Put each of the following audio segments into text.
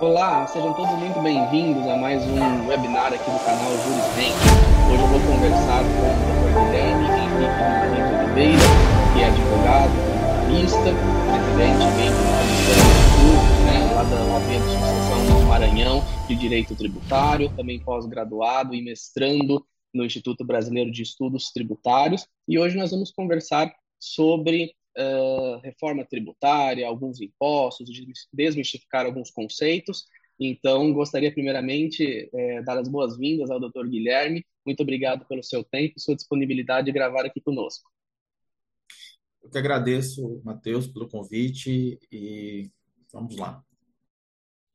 Olá, sejam todos muito bem-vindos a mais um webinar aqui do canal Jurismente. Hoje eu vou conversar com o Dr. Guilherme Henrique Henrique Oliveira, que é advogado, jornalista, presidente de Estudos, né, lá da OAB de Sucessão do Maranhão de Direito Tributário, também pós-graduado e mestrando no Instituto Brasileiro de Estudos Tributários. E hoje nós vamos conversar sobre uh, reforma tributária, alguns impostos, desmistificar alguns conceitos. Então, gostaria primeiramente é, dar as boas-vindas ao Dr. Guilherme. Muito obrigado pelo seu tempo e sua disponibilidade de gravar aqui conosco. Eu que agradeço, Matheus, pelo convite e vamos lá.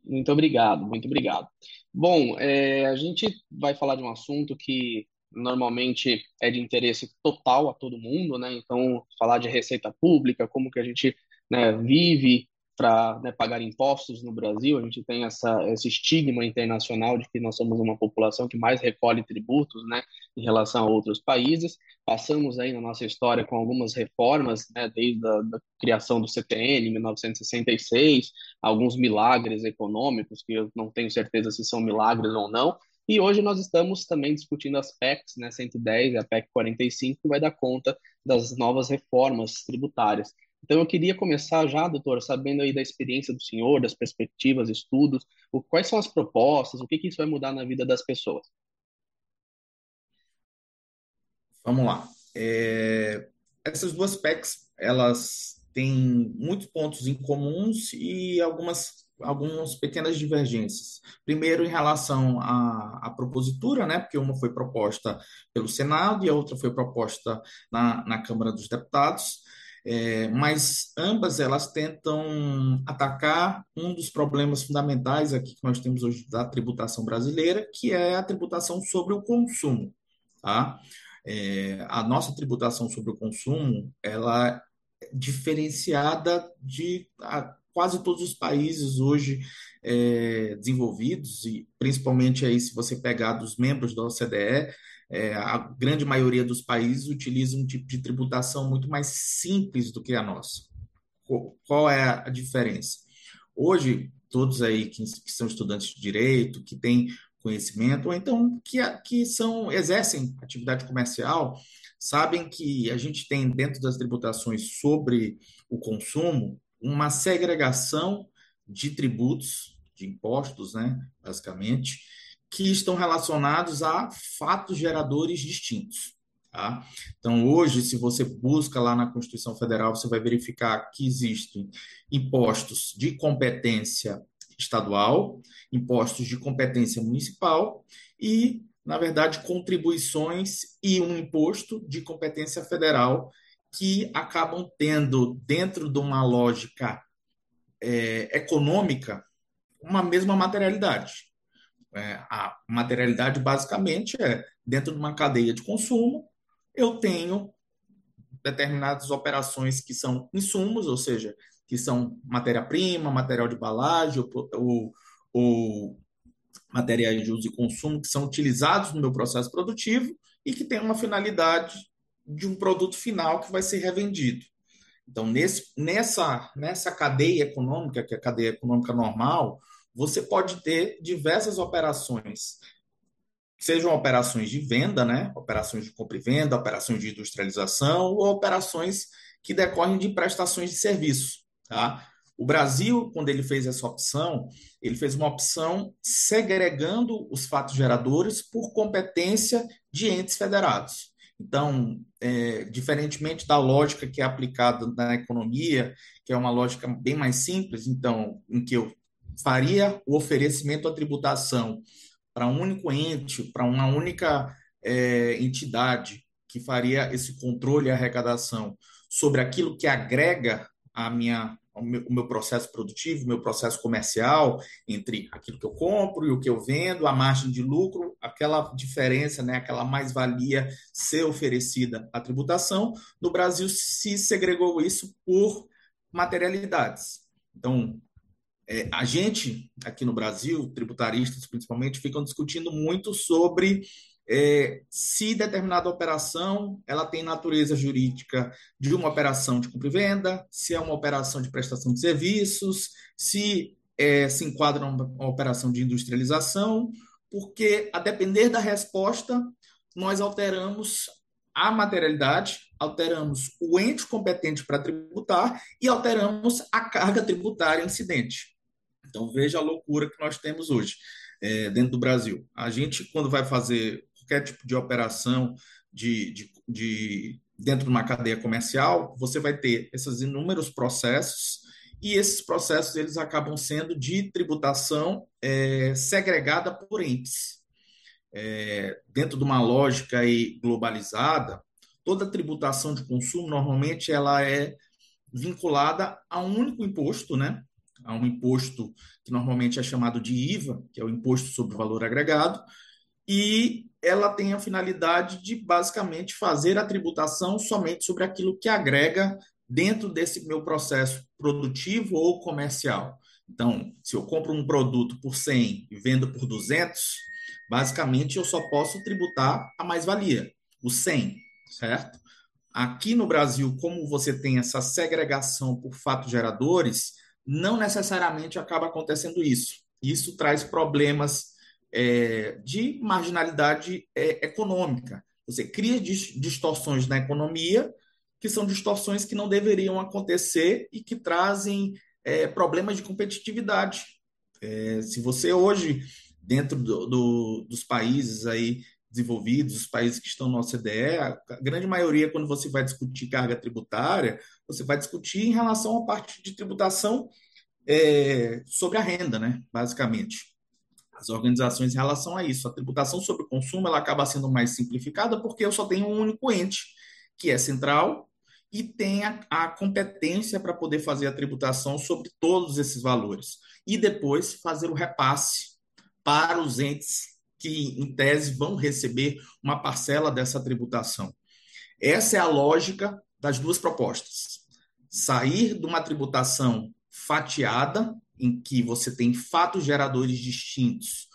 Muito obrigado, muito obrigado. Bom, é, a gente vai falar de um assunto que normalmente é de interesse total a todo mundo, né? Então, falar de receita pública, como que a gente né, vive para né, pagar impostos no Brasil, a gente tem essa, esse estigma internacional de que nós somos uma população que mais recolhe tributos né, em relação a outros países. Passamos aí na nossa história com algumas reformas, né, desde a da criação do CPN em 1966, alguns milagres econômicos, que eu não tenho certeza se são milagres ou não, e hoje nós estamos também discutindo as PECs, né, 110 e a PEC 45, que vai dar conta das novas reformas tributárias. Então, eu queria começar já, doutor, sabendo aí da experiência do senhor, das perspectivas, estudos, o, quais são as propostas, o que, que isso vai mudar na vida das pessoas? Vamos lá. É, essas duas PECs, elas têm muitos pontos em comuns e algumas algumas pequenas divergências. Primeiro, em relação à, à, propositura, né, porque uma foi proposta pelo Senado e a outra foi proposta na, na Câmara dos Deputados, é, mas ambas elas tentam atacar um dos problemas fundamentais aqui que nós temos hoje da tributação brasileira, que é a tributação sobre o consumo. Tá? É, a nossa tributação sobre o consumo, ela diferenciada de quase todos os países hoje é, desenvolvidos, e principalmente aí se você pegar dos membros da OCDE, é, a grande maioria dos países utiliza um tipo de tributação muito mais simples do que a nossa. Qual é a diferença? Hoje, todos aí que, que são estudantes de direito, que têm conhecimento, ou então que, que são exercem atividade comercial, sabem que a gente tem dentro das tributações sobre o consumo uma segregação de tributos, de impostos, né, basicamente, que estão relacionados a fatos geradores distintos. Tá? Então, hoje, se você busca lá na Constituição Federal, você vai verificar que existem impostos de competência estadual, impostos de competência municipal e, na verdade, contribuições e um imposto de competência federal que acabam tendo, dentro de uma lógica é, econômica, uma mesma materialidade. É, a materialidade, basicamente, é dentro de uma cadeia de consumo, eu tenho determinadas operações que são insumos, ou seja, que são matéria-prima, material de embalagem, ou, ou materiais de uso e consumo que são utilizados no meu processo produtivo e que têm uma finalidade de um produto final que vai ser revendido. Então, nesse, nessa, nessa cadeia econômica, que é a cadeia econômica normal, você pode ter diversas operações, sejam operações de venda, né? operações de compra e venda, operações de industrialização ou operações que decorrem de prestações de serviço. Tá? O Brasil, quando ele fez essa opção, ele fez uma opção segregando os fatos geradores por competência de entes federados. Então, é, diferentemente da lógica que é aplicada na economia, que é uma lógica bem mais simples, então, em que eu faria o oferecimento à tributação para um único ente, para uma única é, entidade que faria esse controle e arrecadação sobre aquilo que agrega a minha o meu, processo produtivo, o meu processo comercial, entre aquilo que eu compro e o que eu vendo, a margem de lucro, aquela diferença, né, aquela mais-valia ser oferecida à tributação. No Brasil se segregou isso por materialidades. Então, é, a gente, aqui no Brasil, tributaristas principalmente, ficam discutindo muito sobre é, se determinada operação ela tem natureza jurídica de uma operação de compra e venda, se é uma operação de prestação de serviços, se é, se enquadra uma operação de industrialização, porque, a depender da resposta, nós alteramos a materialidade, alteramos o ente competente para tributar e alteramos a carga tributária incidente. Então, veja a loucura que nós temos hoje é, dentro do Brasil. A gente, quando vai fazer qualquer tipo de operação de, de, de dentro de uma cadeia comercial, você vai ter esses inúmeros processos e esses processos eles acabam sendo de tributação é, segregada por entes. É, dentro de uma lógica aí globalizada, toda tributação de consumo normalmente ela é vinculada a um único imposto, né? A um imposto que normalmente é chamado de IVA, que é o imposto sobre o valor agregado, e ela tem a finalidade de basicamente fazer a tributação somente sobre aquilo que agrega dentro desse meu processo produtivo ou comercial. Então, se eu compro um produto por 100 e vendo por 200, basicamente eu só posso tributar a mais-valia, o 100, certo? Aqui no Brasil, como você tem essa segregação por fatos geradores, não necessariamente acaba acontecendo isso. Isso traz problemas é, de marginalidade é, econômica. Você cria distorções na economia que são distorções que não deveriam acontecer e que trazem é, problemas de competitividade. É, se você hoje, dentro do, do, dos países aí desenvolvidos, os países que estão no OCDE, a grande maioria, quando você vai discutir carga tributária, você vai discutir em relação à parte de tributação é, sobre a renda, né, basicamente as organizações em relação a isso. A tributação sobre o consumo ela acaba sendo mais simplificada porque eu só tenho um único ente, que é central, e tem a, a competência para poder fazer a tributação sobre todos esses valores. E depois fazer o repasse para os entes que, em tese, vão receber uma parcela dessa tributação. Essa é a lógica das duas propostas. Sair de uma tributação fatiada, em que você tem fatos geradores distintos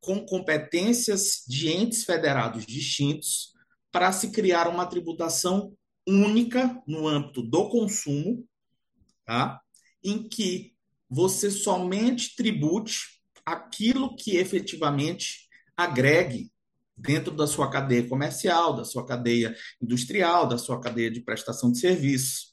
com competências de entes federados distintos para se criar uma tributação única no âmbito do consumo, tá? em que você somente tribute aquilo que efetivamente agregue dentro da sua cadeia comercial, da sua cadeia industrial, da sua cadeia de prestação de serviços.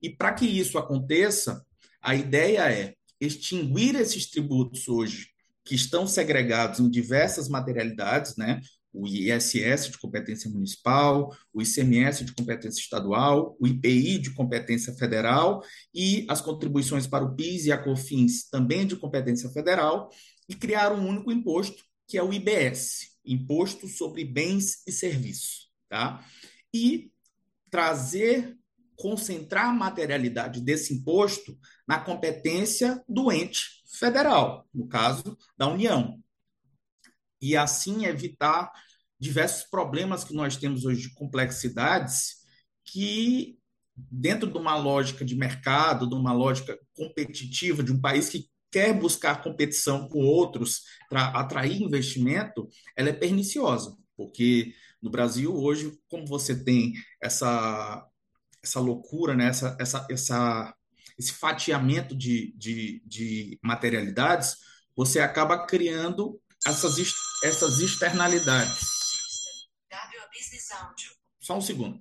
E para que isso aconteça, a ideia é extinguir esses tributos hoje que estão segregados em diversas materialidades, né? O ISS de competência municipal, o ICMS de competência estadual, o IPI de competência federal e as contribuições para o PIS e a COFINS também de competência federal e criar um único imposto, que é o IBS, Imposto sobre Bens e Serviços, tá? E trazer concentrar a materialidade desse imposto na competência do ente federal, no caso da União. E assim evitar diversos problemas que nós temos hoje de complexidades que dentro de uma lógica de mercado, de uma lógica competitiva de um país que quer buscar competição com outros para atrair investimento, ela é perniciosa, porque no Brasil hoje, como você tem essa essa loucura, né? essa, essa, essa, esse fatiamento de, de, de materialidades, você acaba criando essas, essas externalidades. Só um segundo.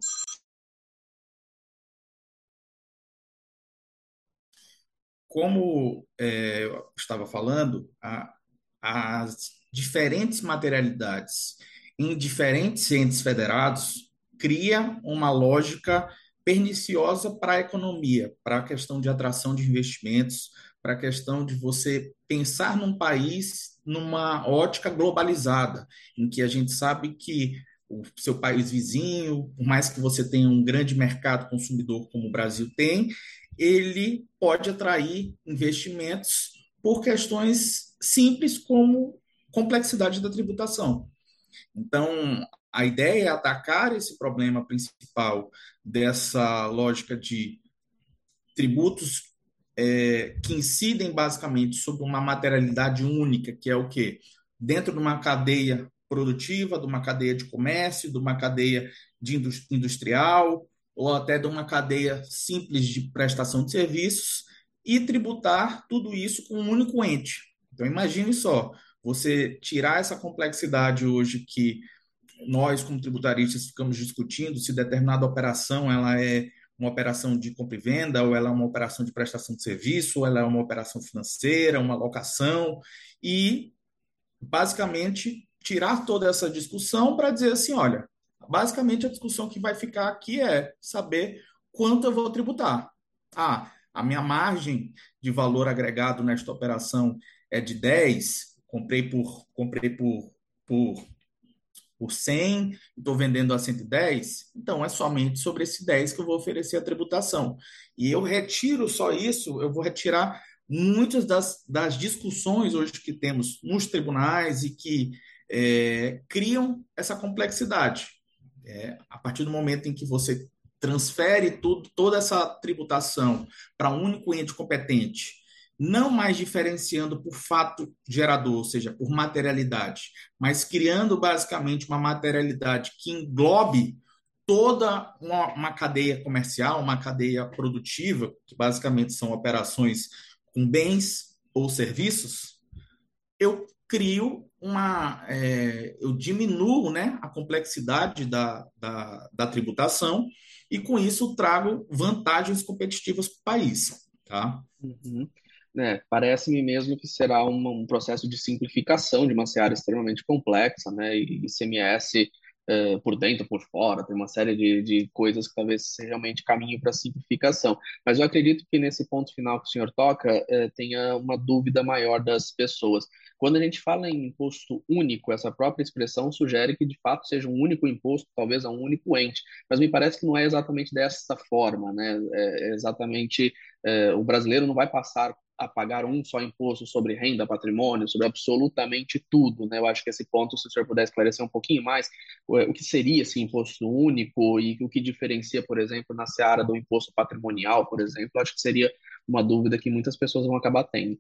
Como é, eu estava falando, a, as diferentes materialidades em diferentes entes federados cria uma lógica perniciosa para a economia, para a questão de atração de investimentos, para a questão de você pensar num país numa ótica globalizada, em que a gente sabe que o seu país vizinho, por mais que você tenha um grande mercado consumidor como o Brasil tem, ele pode atrair investimentos por questões simples como complexidade da tributação. Então, a ideia é atacar esse problema principal dessa lógica de tributos é, que incidem basicamente sobre uma materialidade única, que é o quê? Dentro de uma cadeia produtiva, de uma cadeia de comércio, de uma cadeia de industrial, ou até de uma cadeia simples de prestação de serviços, e tributar tudo isso com um único ente. Então, imagine só, você tirar essa complexidade hoje que nós, como tributaristas, ficamos discutindo se determinada operação ela é uma operação de compra e venda, ou ela é uma operação de prestação de serviço, ou ela é uma operação financeira, uma locação, e basicamente tirar toda essa discussão para dizer assim, olha, basicamente a discussão que vai ficar aqui é saber quanto eu vou tributar. Ah, a minha margem de valor agregado nesta operação é de 10, comprei por comprei por por por 100, estou vendendo a 110, então é somente sobre esse 10 que eu vou oferecer a tributação. E eu retiro só isso, eu vou retirar muitas das, das discussões hoje que temos nos tribunais e que é, criam essa complexidade. É, a partir do momento em que você transfere tudo, toda essa tributação para um único ente competente, não mais diferenciando por fato gerador, ou seja, por materialidade, mas criando basicamente uma materialidade que englobe toda uma, uma, cadeia comercial, uma cadeia produtiva, que basicamente são operações com bens ou serviços, eu crio uma. É, eu diminuo né, a complexidade da, da, da, tributação e, com isso, trago vantagens competitivas para o país. Tá? Uhum. É, Parece-me mesmo que será um processo de simplificação de uma seara extremamente complexa, né? E ICMS uh, por dentro, por fora, tem uma série de, de coisas que talvez seja realmente caminho para simplificação. Mas eu acredito que nesse ponto final que o senhor toca, uh, tenha uma dúvida maior das pessoas. Quando a gente fala em imposto único, essa própria expressão sugere que de fato seja um único imposto, talvez a um único ente, mas me parece que não é exatamente dessa forma, né? É, é exatamente é, o brasileiro não vai passar a pagar um só imposto sobre renda, patrimônio, sobre absolutamente tudo, né? Eu acho que esse ponto, se o senhor puder esclarecer um pouquinho mais, o que seria esse imposto único e o que diferencia, por exemplo, na seara do imposto patrimonial, por exemplo, acho que seria uma dúvida que muitas pessoas vão acabar tendo.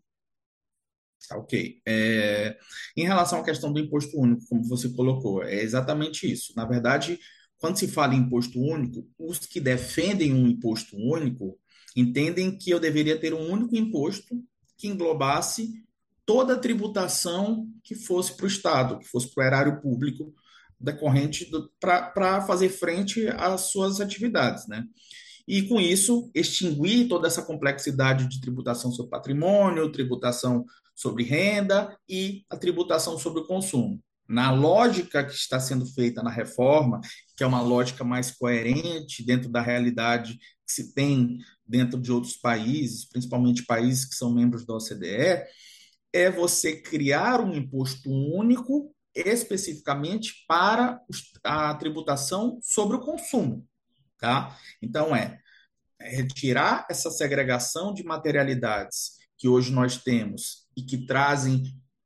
Tá, ok. É, em relação à questão do imposto único, como você colocou, é exatamente isso. Na verdade, quando se fala em imposto único, os que defendem um imposto único entendem que eu deveria ter um único imposto que englobasse toda a tributação que fosse para o Estado, que fosse para o erário público decorrente para fazer frente às suas atividades, né? E com isso extinguir toda essa complexidade de tributação sobre patrimônio, tributação sobre renda e a tributação sobre o consumo. Na lógica que está sendo feita na reforma, que é uma lógica mais coerente dentro da realidade que se tem dentro de outros países, principalmente países que são membros da OCDE, é você criar um imposto único especificamente para a tributação sobre o consumo, tá? Então é retirar essa segregação de materialidades que hoje nós temos e que trazem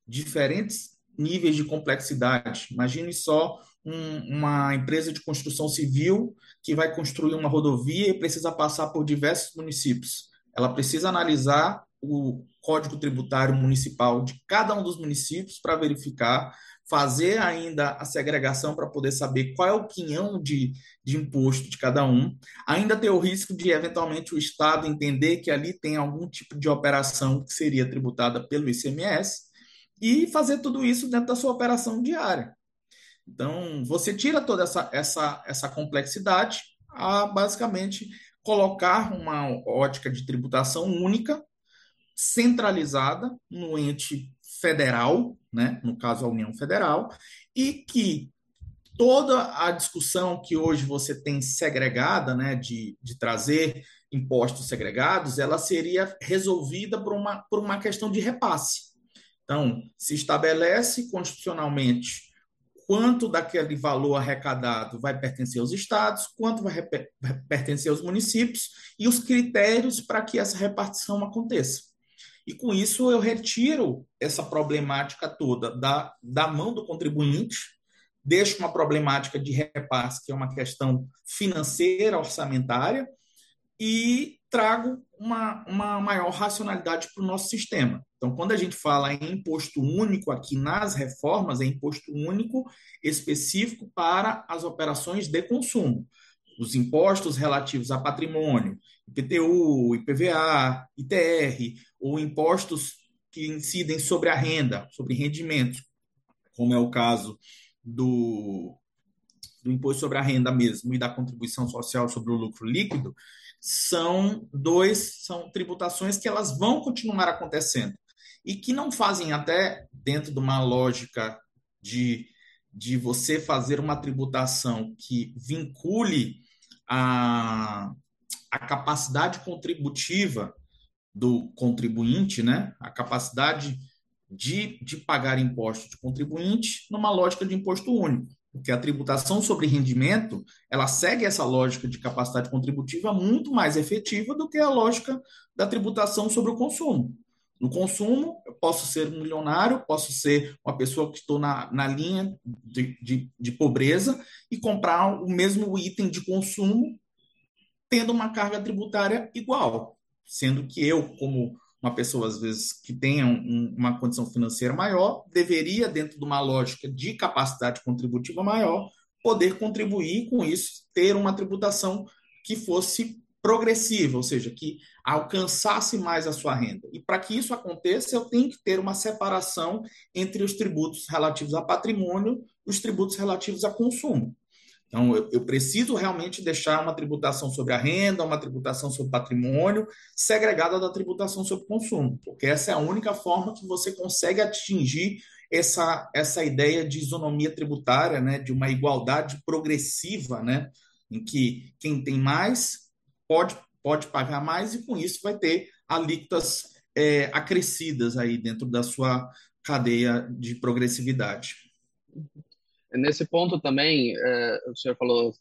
diferentes níveis de complexidade. Imagine só um, uma empresa de construção civil que vai construir uma rodovia e precisa passar por diversos municípios. Ela precisa analisar o código tributário municipal de cada um dos municípios para verificar, fazer ainda a segregação para poder saber qual é o quinhão de, de imposto de cada um. Ainda tem o risco de, eventualmente, o Estado entender que ali tem algum tipo de operação que seria tributada pelo ICMS e fazer tudo isso dentro da sua operação diária. Então, você tira toda essa, essa, essa complexidade a basicamente colocar uma ótica de tributação única, centralizada no ente federal, né, no caso a União Federal, e que toda a discussão que hoje você tem segregada, né, de, de trazer impostos segregados, ela seria resolvida por uma, por uma questão de repasse. Então, se estabelece constitucionalmente quanto daquele valor arrecadado vai pertencer aos estados, quanto vai pertencer aos municípios e os critérios para que essa repartição aconteça. E com isso eu retiro essa problemática toda da, da mão do contribuinte, deixo uma problemática de repasse, que é uma questão financeira, orçamentária, e trago uma, uma maior racionalidade para o nosso sistema. Então, quando a gente fala em imposto único aqui nas reformas, é imposto único específico para as operações de consumo. os impostos relativos a patrimônio, IPTU, IPVA, ITR, ou impostos que incidem sobre a renda, sobre rendimentos, como é o caso do, do imposto sobre a renda mesmo e da contribuição social sobre o lucro líquido, são dois são tributações que elas vão continuar acontecendo e que não fazem até dentro de uma lógica de, de você fazer uma tributação que vincule a, a capacidade contributiva do contribuinte, né? a capacidade de, de pagar imposto de contribuinte numa lógica de imposto único porque a tributação sobre rendimento ela segue essa lógica de capacidade contributiva muito mais efetiva do que a lógica da tributação sobre o consumo. No consumo, eu posso ser um milionário, posso ser uma pessoa que estou na, na linha de, de, de pobreza e comprar o mesmo item de consumo tendo uma carga tributária igual, sendo que eu, como uma pessoa, às vezes, que tenha um, uma condição financeira maior, deveria, dentro de uma lógica de capacidade contributiva maior, poder contribuir com isso, ter uma tributação que fosse progressiva, ou seja, que alcançasse mais a sua renda. E para que isso aconteça, eu tenho que ter uma separação entre os tributos relativos a patrimônio e os tributos relativos a consumo. Então, eu, eu, preciso realmente deixar uma tributação sobre a renda, uma tributação sobre patrimônio, segregada da tributação sobre consumo, porque essa é a única forma que você consegue atingir essa, essa ideia de isonomia tributária, né, de uma igualdade progressiva, né, em que quem tem mais pode, pode pagar mais e com isso vai ter alíquotas é, acrescidas aí dentro da sua cadeia de progressividade. Nesse ponto também, é, o senhor falou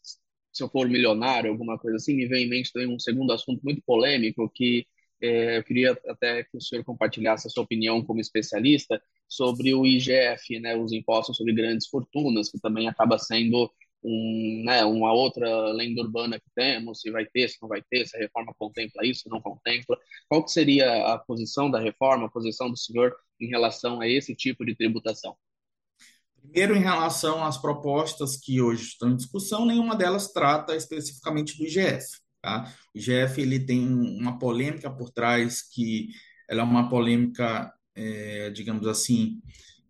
se eu for milionário, alguma coisa assim, me vem em mente também um segundo assunto muito polêmico que é, eu queria até que o senhor compartilhasse a sua opinião como especialista sobre o IGF, né, os impostos sobre grandes fortunas, que também acaba sendo um, né, uma outra lenda urbana que temos, se vai ter, se não vai ter, se a reforma contempla isso, não contempla. Qual que seria a posição da reforma, a posição do senhor em relação a esse tipo de tributação? Primeiro, em relação às propostas que hoje estão em discussão, nenhuma delas trata especificamente do IGF. Tá? O IGF ele tem uma polêmica por trás que ela é uma polêmica, é, digamos assim,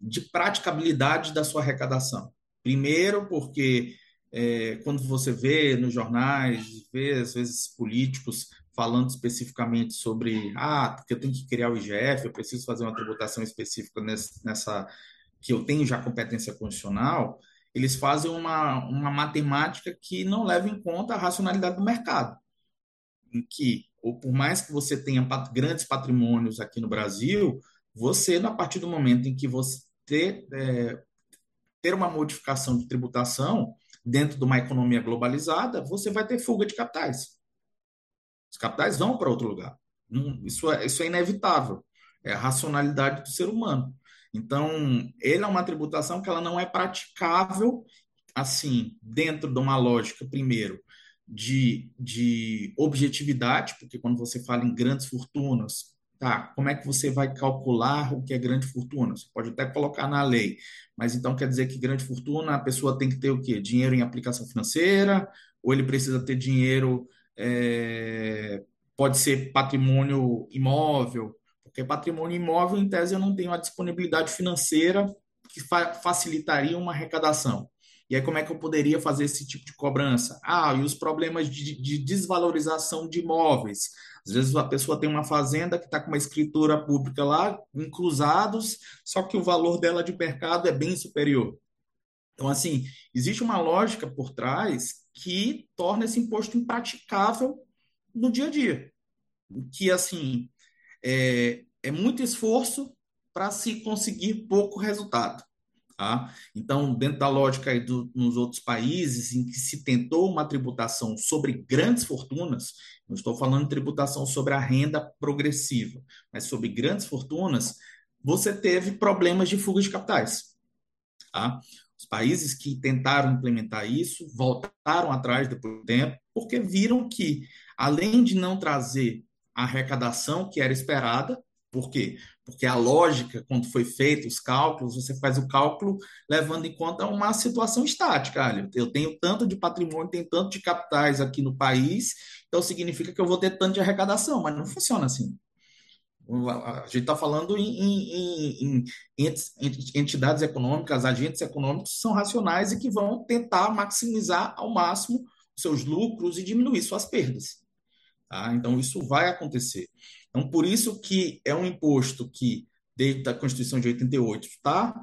de praticabilidade da sua arrecadação. Primeiro, porque é, quando você vê nos jornais, vê às vezes políticos falando especificamente sobre, ah, porque eu tenho que criar o IGF, eu preciso fazer uma tributação específica nessa que eu tenho já competência constitucional, eles fazem uma, uma matemática que não leva em conta a racionalidade do mercado. Em que, ou por mais que você tenha pat grandes patrimônios aqui no Brasil, você, a partir do momento em que você ter, é, ter uma modificação de tributação dentro de uma economia globalizada, você vai ter fuga de capitais. Os capitais vão para outro lugar. Isso é, isso é inevitável. É a racionalidade do ser humano. Então, ele é uma tributação que ela não é praticável assim, dentro de uma lógica, primeiro, de, de objetividade, porque quando você fala em grandes fortunas, tá, como é que você vai calcular o que é grande fortuna? Você pode até colocar na lei, mas então quer dizer que grande fortuna a pessoa tem que ter o quê? Dinheiro em aplicação financeira, ou ele precisa ter dinheiro, é, pode ser patrimônio imóvel, porque patrimônio imóvel, em tese, eu não tenho a disponibilidade financeira que fa facilitaria uma arrecadação. E aí, como é que eu poderia fazer esse tipo de cobrança? Ah, e os problemas de, de desvalorização de imóveis. Às vezes a pessoa tem uma fazenda que está com uma escritura pública lá, em cruzados, só que o valor dela de mercado é bem superior. Então, assim, existe uma lógica por trás que torna esse imposto impraticável no dia a dia. Que, assim, é, é muito esforço para se conseguir pouco resultado. Tá? Então, dentro da lógica aí do, nos outros países em que se tentou uma tributação sobre grandes fortunas, não estou falando de tributação sobre a renda progressiva, mas sobre grandes fortunas, você teve problemas de fuga de capitais. Tá? Os países que tentaram implementar isso voltaram atrás depois do tempo, porque viram que, além de não trazer a arrecadação que era esperada, Por quê? Porque a lógica, quando foi feito os cálculos, você faz o cálculo levando em conta uma situação estática. Olha, eu tenho tanto de patrimônio, tenho tanto de capitais aqui no país, então significa que eu vou ter tanto de arrecadação, mas não funciona assim. A gente está falando em, em, em, entidades econômicas, agentes econômicos que são racionais e que vão tentar maximizar ao máximo seus lucros e diminuir suas perdas. Tá? Então, isso vai acontecer. Então, por isso que é um imposto que, desde a Constituição de 88, está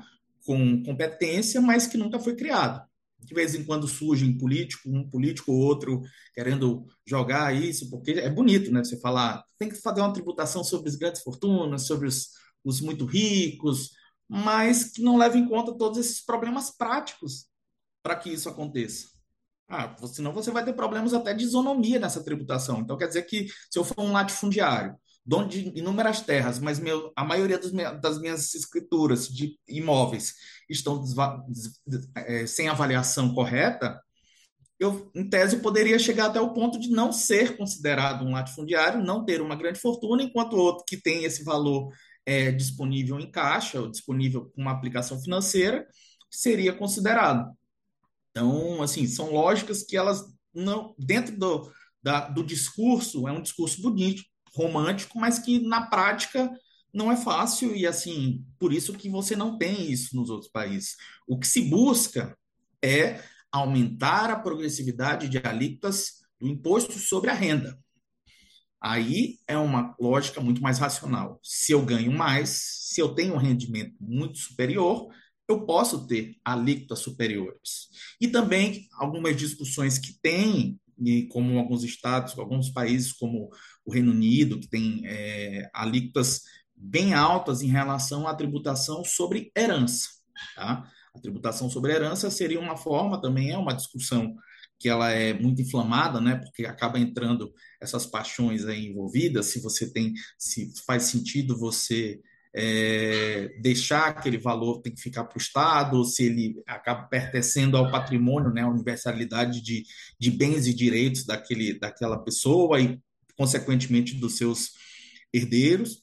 com competência, mas que nunca foi criado. De vez em quando surge um político, um político ou outro querendo jogar isso, porque é bonito, né? Você falar, tem que fazer uma tributação sobre as grandes fortunas, sobre os, os muito ricos, mas que não leva em conta todos esses problemas práticos para que isso aconteça. Ah, senão você vai ter problemas até de isonomia nessa tributação. Então, quer dizer que se eu for um latifundiário, dono de inúmeras terras, mas meu, a maioria das minhas escrituras de imóveis estão é, sem avaliação correta, eu, em tese, poderia chegar até o ponto de não ser considerado um latifundiário, não ter uma grande fortuna, enquanto outro que tem esse valor é, disponível em caixa, ou disponível com uma aplicação financeira, seria considerado. Então, assim, são lógicas que elas não, dentro do, da, do discurso, é um discurso bonito, romântico, mas que na prática não é fácil e assim, por isso que você não tem isso nos outros países. O que se busca é aumentar a progressividade de alíquotas do imposto sobre a renda. Aí é uma lógica muito mais racional. Se eu ganho mais, se eu tenho um rendimento muito superior, eu posso ter alíquotas superiores. E também algumas discussões que tem, e como alguns estados, alguns países, como o Reino Unido, que tem é, alíquotas bem altas em relação à tributação sobre herança. Tá? A tributação sobre herança seria uma forma, também é uma discussão que ela é muito inflamada, né? Porque acaba entrando essas paixões aí envolvidas, se você tem, se faz sentido você é, deixar aquele valor tem que ficar para o Estado, se ele acaba pertencendo ao patrimônio, né, universalidade de, de bens e direitos daquele, daquela pessoa e, consequentemente, dos seus herdeiros.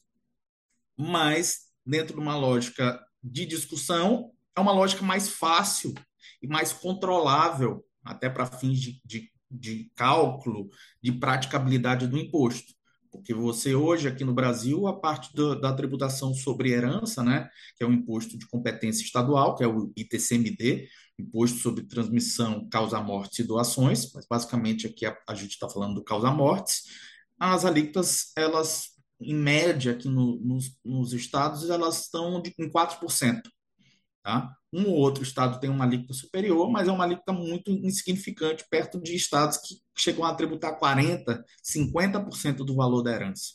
Mas, dentro de uma lógica de discussão, é uma lógica mais fácil e mais controlável, até para fins de, de, de cálculo, de praticabilidade do imposto. Porque você hoje aqui no Brasil, a parte do, da tributação sobre herança, né, que é o imposto de competência estadual, que é o ITCMD, Imposto sobre Transmissão, Causa-Mortes e Doações, mas basicamente aqui a, a gente está falando do causa-mortes, as alíquotas, elas, em média, aqui no, nos, nos estados, elas estão de, em 4%. Tá? Um ou outro estado tem uma alíquota superior, mas é uma alíquota muito insignificante perto de estados que chegam a tributar 40%, 50% do valor da herança.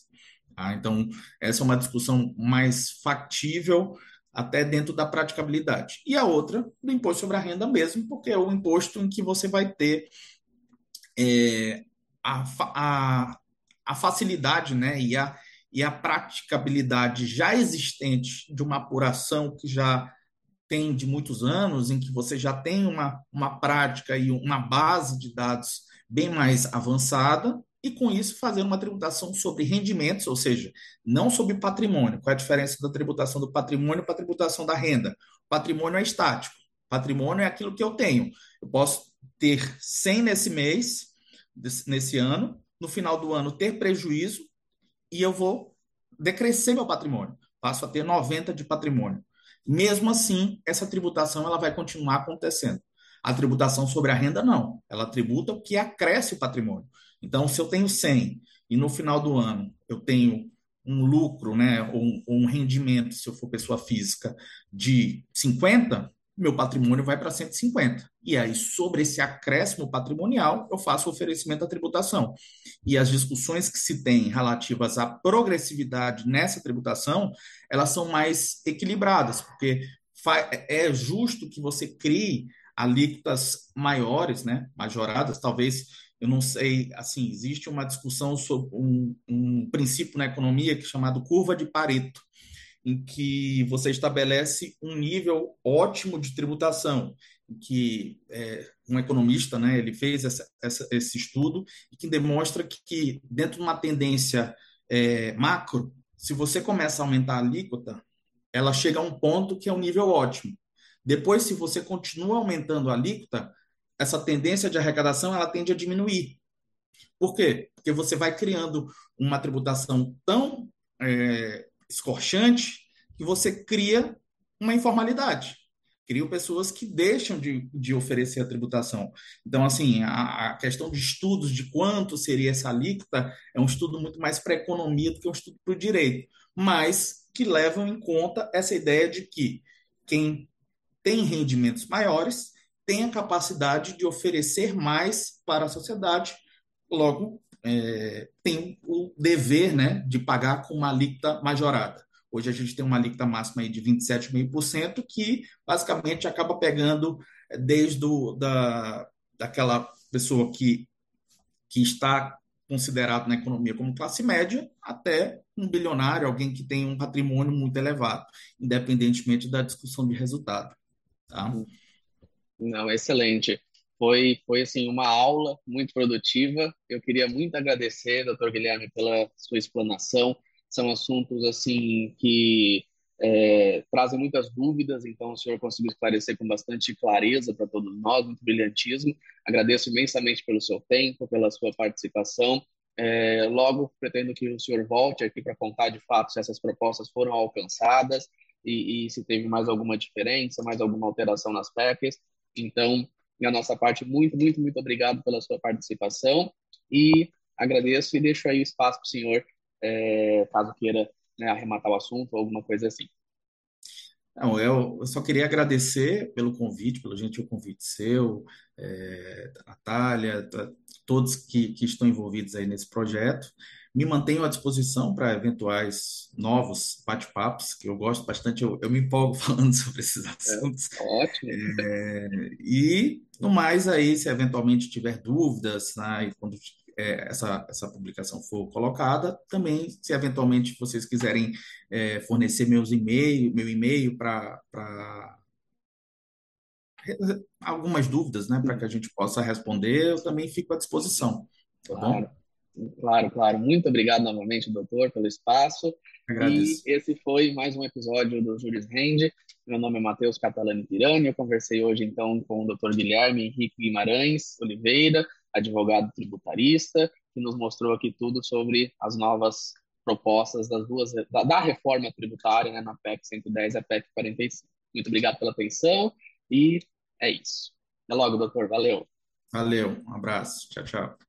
Tá? Então, essa é uma discussão mais factível até dentro da praticabilidade. E a outra, do imposto sobre a renda mesmo, porque é o imposto em que você vai ter é, a, a, a facilidade né, e, a, e a praticabilidade já existente de uma apuração que já tem de muitos anos, em que você já tem uma, uma prática e uma base de dados bem mais avançada, e com isso fazer uma tributação sobre rendimentos, ou seja, não sobre patrimônio. Qual é a diferença da tributação do patrimônio para a tributação da renda? Patrimônio é estático. Patrimônio é aquilo que eu tenho. Eu posso ter 100 nesse mês, nesse ano, no final do ano ter prejuízo e eu vou decrescer meu patrimônio. Passo a ter 90 de patrimônio. Mesmo assim, essa tributação ela vai continuar acontecendo. A tributação sobre a renda, não. Ela tributa o que acresce o patrimônio. Então, se eu tenho 100 e no final do ano eu tenho um lucro, né, ou um, rendimento, se eu for pessoa física, de 50, meu patrimônio vai para 150. E aí, sobre esse acréscimo patrimonial, eu faço oferecimento da tributação. E as discussões que se têm relativas à progressividade nessa tributação, elas são mais equilibradas, porque é justo que você crie alíquotas maiores, né, majoradas, talvez, eu não sei, assim, existe uma discussão sobre um, um princípio na economia que é chamado curva de Pareto, em que você estabelece um nível ótimo de tributação, que é, um economista, né, ele fez essa, essa, esse estudo e que demonstra que, que, dentro de uma tendência é, macro, se você começa a aumentar a alíquota, ela chega a um ponto que é um nível ótimo. Depois, se você continua aumentando a alíquota, essa tendência de arrecadação ela tende a diminuir. Por quê? Porque você vai criando uma tributação tão é, escorchante que você cria uma informalidade. Criam pessoas que deixam de, de oferecer a tributação. Então, assim, a, a questão de estudos de quanto seria essa alíquota é um estudo muito mais para a economia do que um estudo para o direito, mas que levam em conta essa ideia de que quem tem rendimentos maiores tem a capacidade de oferecer mais para a sociedade, logo é, tem o dever né, de pagar com uma alíquota majorada. Hoje a gente tem uma alíquota máxima aí de 27,5%, que basicamente acaba pegando eh, desde do, da, daquela pessoa que, que está considerado na economia como classe média até um bilionário, alguém que tem um patrimônio muito elevado, independentemente da discussão de resultado. Tá? Não, excelente. Foi, foi assim uma aula muito produtiva. Eu queria muito agradecer, doutor Guilherme, pela sua explanação são assuntos assim que é, trazem muitas dúvidas, então o senhor conseguiu esclarecer com bastante clareza para todos nós, muito brilhantismo. Agradeço imensamente pelo seu tempo, pela sua participação. É, logo, pretendo que o senhor volte aqui para contar de fato se essas propostas foram alcançadas e, e se teve mais alguma diferença, mais alguma alteração nas PECs. Então, da nossa parte, muito, muito, muito obrigado pela sua participação e agradeço e deixo aí o espaço para o senhor é, caso queira né, arrematar o assunto ou alguma coisa assim. Não, eu, eu só queria agradecer pelo convite, pelo gentil convite seu, é, Natália, todos que, que estão envolvidos aí nesse projeto. Me mantenho à disposição para eventuais novos bate-papos, que eu gosto bastante, eu, eu me empolgo falando sobre esses é, assuntos. É, ótimo. É, e, no mais, aí, se eventualmente tiver dúvidas, né, quando é, essa, essa publicação for colocada, também, se eventualmente vocês quiserem é, fornecer meus e-mail, meu e-mail para algumas dúvidas, né, para que a gente possa responder, eu também fico à disposição. Tá claro, bom? Claro, claro. Muito obrigado novamente, doutor, pelo espaço. Agradeço. E esse foi mais um episódio do Juris Rende. Meu nome é Matheus Catalani Pirani. Eu conversei hoje, então, com o doutor Guilherme Henrique Guimarães Oliveira, advogado tributarista, que nos mostrou aqui tudo sobre as novas propostas das duas da, da reforma tributária né, na PEC 110 e a PEC 45. Muito obrigado pela atenção e é isso. Até logo, doutor. Valeu. Valeu. Um abraço. Tchau, tchau.